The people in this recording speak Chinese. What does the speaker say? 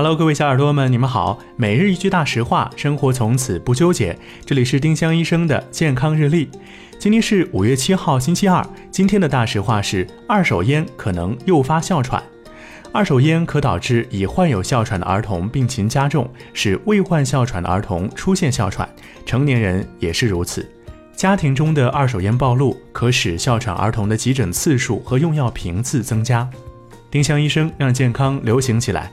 Hello，各位小耳朵们，你们好。每日一句大实话，生活从此不纠结。这里是丁香医生的健康日历。今天是五月七号，星期二。今天的大实话是：二手烟可能诱发哮喘。二手烟可导致已患有哮喘的儿童病情加重，使未患哮喘的儿童出现哮喘，成年人也是如此。家庭中的二手烟暴露，可使哮喘儿童的急诊次数和用药频次增加。丁香医生让健康流行起来。